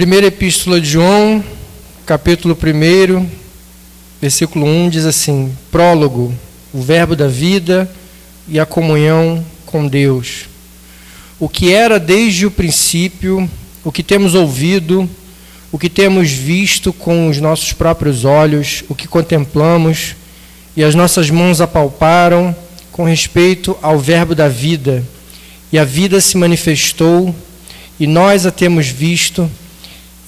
Primeira Epístola de João, capítulo 1, versículo 1 diz assim: Prólogo, o Verbo da vida e a comunhão com Deus. O que era desde o princípio, o que temos ouvido, o que temos visto com os nossos próprios olhos, o que contemplamos e as nossas mãos apalparam com respeito ao Verbo da vida. E a vida se manifestou, e nós a temos visto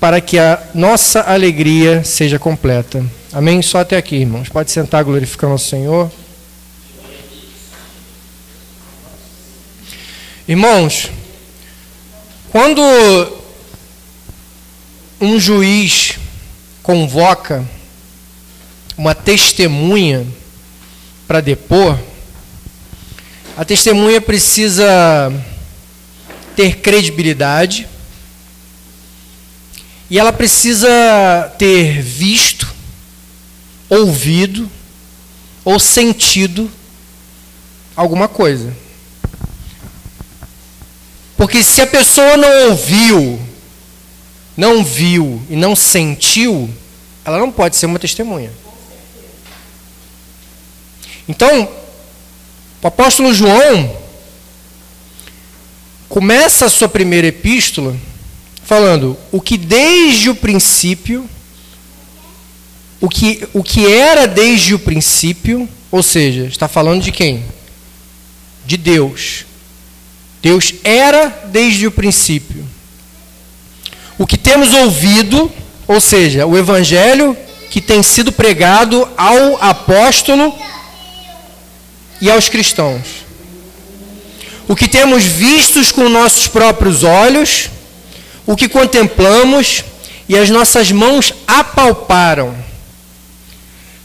para que a nossa alegria seja completa. Amém? Só até aqui, irmãos. Pode sentar glorificando ao Senhor. Irmãos, quando um juiz convoca uma testemunha para depor, a testemunha precisa ter credibilidade e ela precisa ter visto, ouvido ou sentido alguma coisa. Porque se a pessoa não ouviu, não viu e não sentiu, ela não pode ser uma testemunha. Então, o apóstolo João começa a sua primeira epístola falando o que desde o princípio, o que, o que era desde o princípio, ou seja, está falando de quem? De Deus. Deus era desde o princípio. O que temos ouvido, ou seja, o evangelho que tem sido pregado ao apóstolo e aos cristãos. O que temos vistos com nossos próprios olhos, o que contemplamos e as nossas mãos apalparam.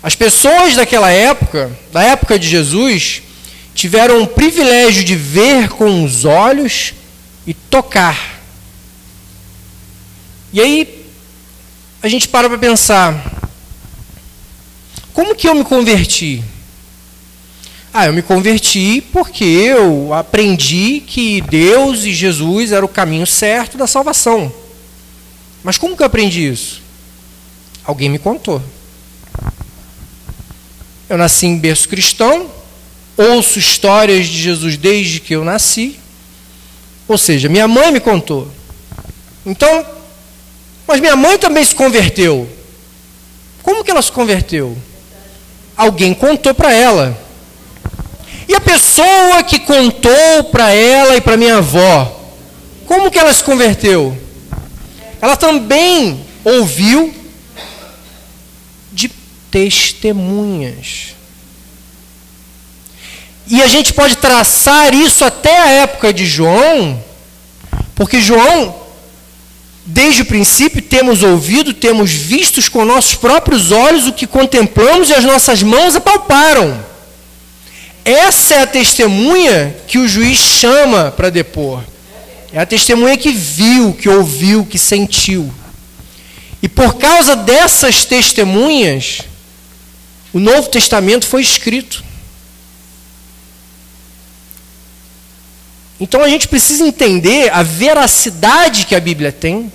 As pessoas daquela época, da época de Jesus, tiveram o privilégio de ver com os olhos e tocar. E aí a gente para para pensar: como que eu me converti? Ah, eu me converti porque eu aprendi que Deus e Jesus era o caminho certo da salvação. Mas como que eu aprendi isso? Alguém me contou. Eu nasci em berço cristão, ouço histórias de Jesus desde que eu nasci. Ou seja, minha mãe me contou. Então, mas minha mãe também se converteu. Como que ela se converteu? Alguém contou para ela. E a pessoa que contou para ela e para minha avó, como que ela se converteu? Ela também ouviu de testemunhas. E a gente pode traçar isso até a época de João, porque João, desde o princípio, temos ouvido, temos visto com nossos próprios olhos o que contemplamos e as nossas mãos apalparam. Essa é a testemunha que o juiz chama para depor. É a testemunha que viu, que ouviu, que sentiu. E por causa dessas testemunhas, o Novo Testamento foi escrito. Então a gente precisa entender a veracidade que a Bíblia tem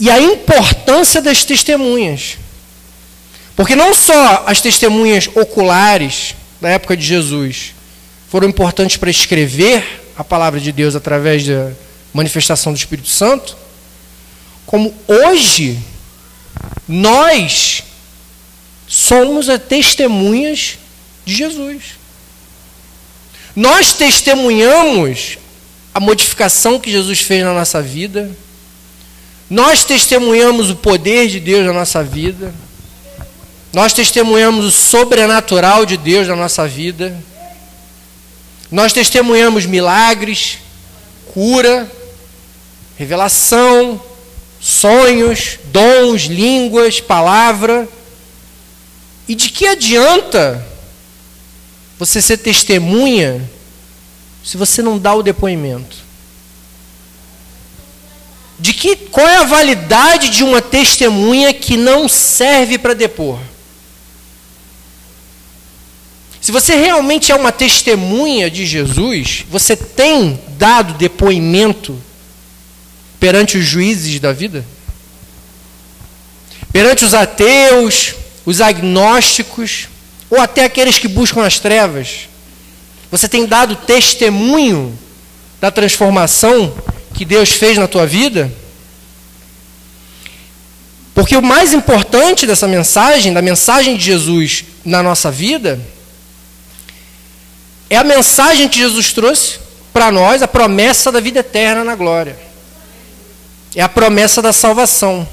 e a importância das testemunhas. Porque não só as testemunhas oculares da época de Jesus foram importantes para escrever a palavra de Deus através da manifestação do Espírito Santo, como hoje nós somos as testemunhas de Jesus. Nós testemunhamos a modificação que Jesus fez na nossa vida. Nós testemunhamos o poder de Deus na nossa vida. Nós testemunhamos o sobrenatural de Deus na nossa vida. Nós testemunhamos milagres, cura, revelação, sonhos, dons, línguas, palavra. E de que adianta você ser testemunha se você não dá o depoimento? De que qual é a validade de uma testemunha que não serve para depor? Se você realmente é uma testemunha de Jesus, você tem dado depoimento perante os juízes da vida? Perante os ateus, os agnósticos, ou até aqueles que buscam as trevas? Você tem dado testemunho da transformação que Deus fez na tua vida? Porque o mais importante dessa mensagem, da mensagem de Jesus na nossa vida, é a mensagem que Jesus trouxe para nós, a promessa da vida eterna na glória. É a promessa da salvação.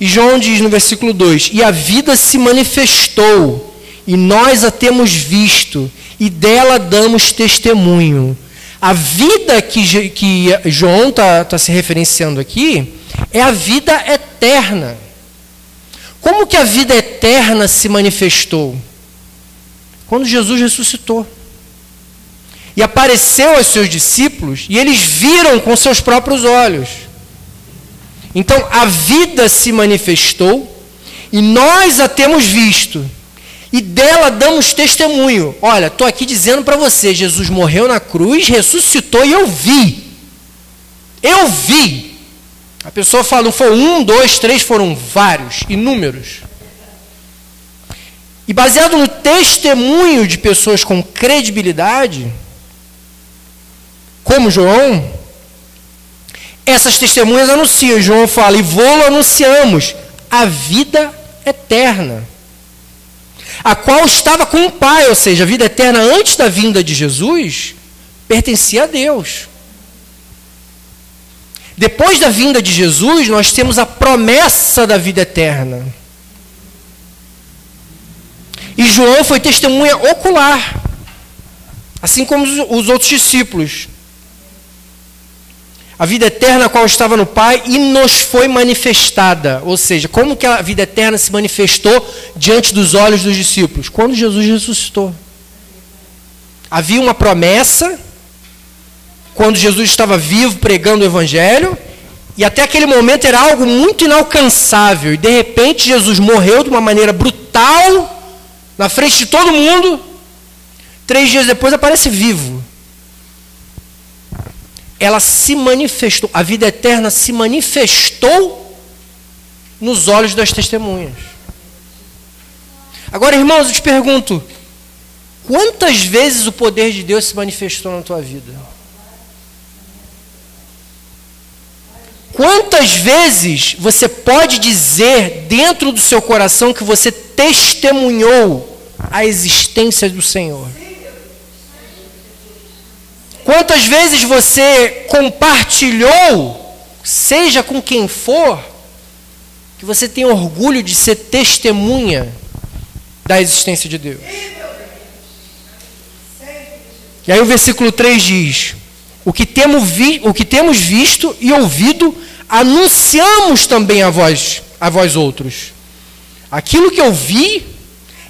E João diz no versículo 2: E a vida se manifestou, e nós a temos visto, e dela damos testemunho. A vida que, que João está tá se referenciando aqui é a vida eterna. Como que a vida eterna se manifestou? Quando Jesus ressuscitou. E apareceu aos seus discípulos e eles viram com seus próprios olhos. Então a vida se manifestou e nós a temos visto. E dela damos testemunho. Olha, estou aqui dizendo para você: Jesus morreu na cruz, ressuscitou e eu vi. Eu vi. A pessoa fala, não foi um, dois, três, foram vários, inúmeros. E baseado no testemunho de pessoas com credibilidade, como João, essas testemunhas anunciam. João fala, e vou anunciamos a vida eterna, a qual estava com o Pai, ou seja, a vida eterna antes da vinda de Jesus, pertencia a Deus. Depois da vinda de Jesus, nós temos a promessa da vida eterna. E João foi testemunha ocular, assim como os outros discípulos a vida eterna a qual estava no Pai e nos foi manifestada. Ou seja, como que a vida eterna se manifestou diante dos olhos dos discípulos? Quando Jesus ressuscitou. Havia uma promessa, quando Jesus estava vivo pregando o Evangelho, e até aquele momento era algo muito inalcançável. E de repente Jesus morreu de uma maneira brutal, na frente de todo mundo. Três dias depois aparece vivo ela se manifestou, a vida eterna se manifestou nos olhos das testemunhas. Agora, irmãos, eu te pergunto: quantas vezes o poder de Deus se manifestou na tua vida? Quantas vezes você pode dizer dentro do seu coração que você testemunhou a existência do Senhor? Quantas vezes você compartilhou, seja com quem for, que você tem orgulho de ser testemunha da existência de Deus? E aí o versículo 3 diz: O que temos, vi, o que temos visto e ouvido, anunciamos também a vós, a vós outros. Aquilo que eu vi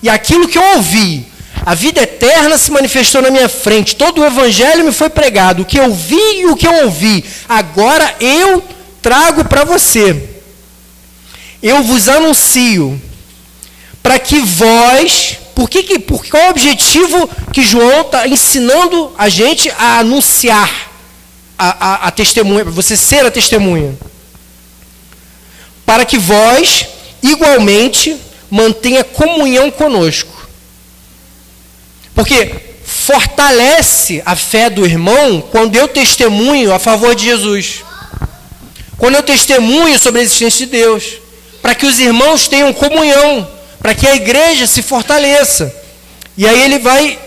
e aquilo que eu ouvi, a vida eterna se manifestou na minha frente. Todo o evangelho me foi pregado. O que eu vi e o que eu ouvi. Agora eu trago para você. Eu vos anuncio para que vós, por que, que por qual é o objetivo que João está ensinando a gente a anunciar a, a, a testemunha, você ser a testemunha? Para que vós, igualmente, mantenha comunhão conosco. Porque fortalece a fé do irmão quando eu testemunho a favor de Jesus. Quando eu testemunho sobre a existência de Deus. Para que os irmãos tenham comunhão. Para que a igreja se fortaleça. E aí ele vai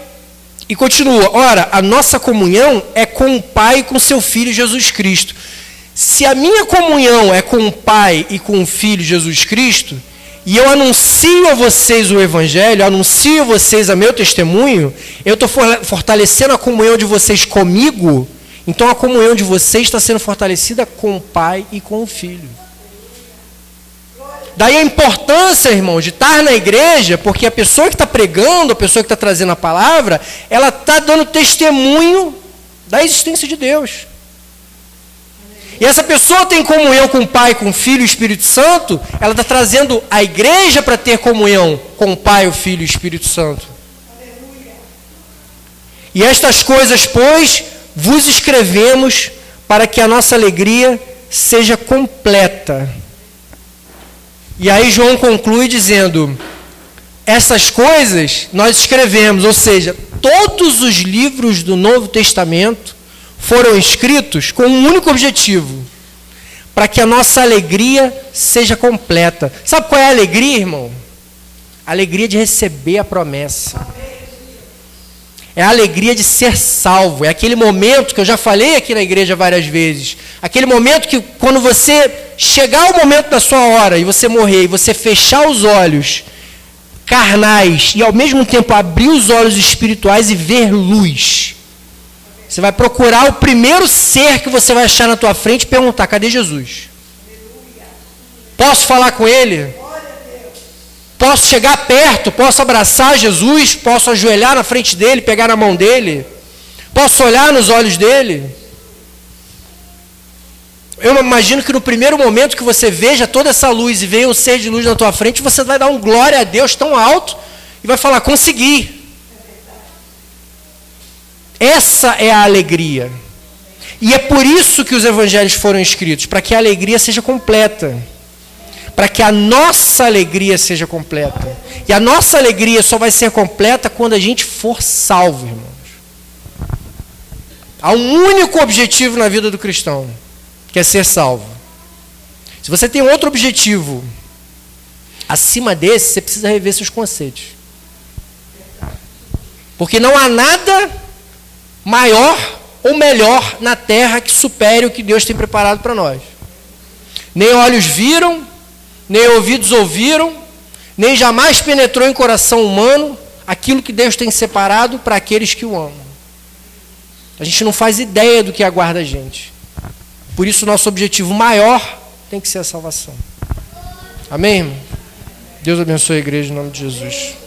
e continua: ora, a nossa comunhão é com o Pai e com seu Filho Jesus Cristo. Se a minha comunhão é com o Pai e com o Filho Jesus Cristo, e eu anuncio a vocês o Evangelho, anuncio a vocês a meu testemunho, eu estou fortalecendo a comunhão de vocês comigo Então a comunhão de vocês está sendo fortalecida com o Pai e com o Filho. Daí a importância, irmão, de estar na igreja, porque a pessoa que está pregando, a pessoa que está trazendo a palavra, ela está dando testemunho da existência de Deus. E essa pessoa tem comunhão com o Pai, com o Filho e o Espírito Santo, ela está trazendo a igreja para ter comunhão com o Pai, o Filho e o Espírito Santo. E estas coisas, pois, vos escrevemos para que a nossa alegria seja completa. E aí João conclui dizendo: essas coisas nós escrevemos, ou seja, todos os livros do Novo Testamento foram escritos com um único objetivo: para que a nossa alegria seja completa. Sabe qual é a alegria, irmão? A alegria de receber a promessa. É a alegria de ser salvo. É aquele momento que eu já falei aqui na igreja várias vezes. Aquele momento que, quando você chegar o momento da sua hora e você morrer, e você fechar os olhos carnais e ao mesmo tempo abrir os olhos espirituais e ver luz. Você vai procurar o primeiro ser que você vai achar na tua frente e perguntar: cadê Jesus? Posso falar com ele? Posso chegar perto? Posso abraçar Jesus? Posso ajoelhar na frente dele, pegar na mão dele? Posso olhar nos olhos dele? Eu imagino que no primeiro momento que você veja toda essa luz e venha um ser de luz na tua frente, você vai dar um glória a Deus tão alto e vai falar: consegui. Essa é a alegria. E é por isso que os evangelhos foram escritos para que a alegria seja completa. Para que a nossa alegria seja completa. E a nossa alegria só vai ser completa quando a gente for salvo, irmãos. Há um único objetivo na vida do cristão, que é ser salvo. Se você tem outro objetivo acima desse, você precisa rever seus conceitos. Porque não há nada maior ou melhor na terra que supere o que Deus tem preparado para nós. Nem olhos viram, nem ouvidos ouviram, nem jamais penetrou em coração humano aquilo que Deus tem separado para aqueles que o amam. A gente não faz ideia do que aguarda a gente. Por isso, nosso objetivo maior tem que ser a salvação. Amém, irmão? Deus abençoe a igreja em nome de Jesus.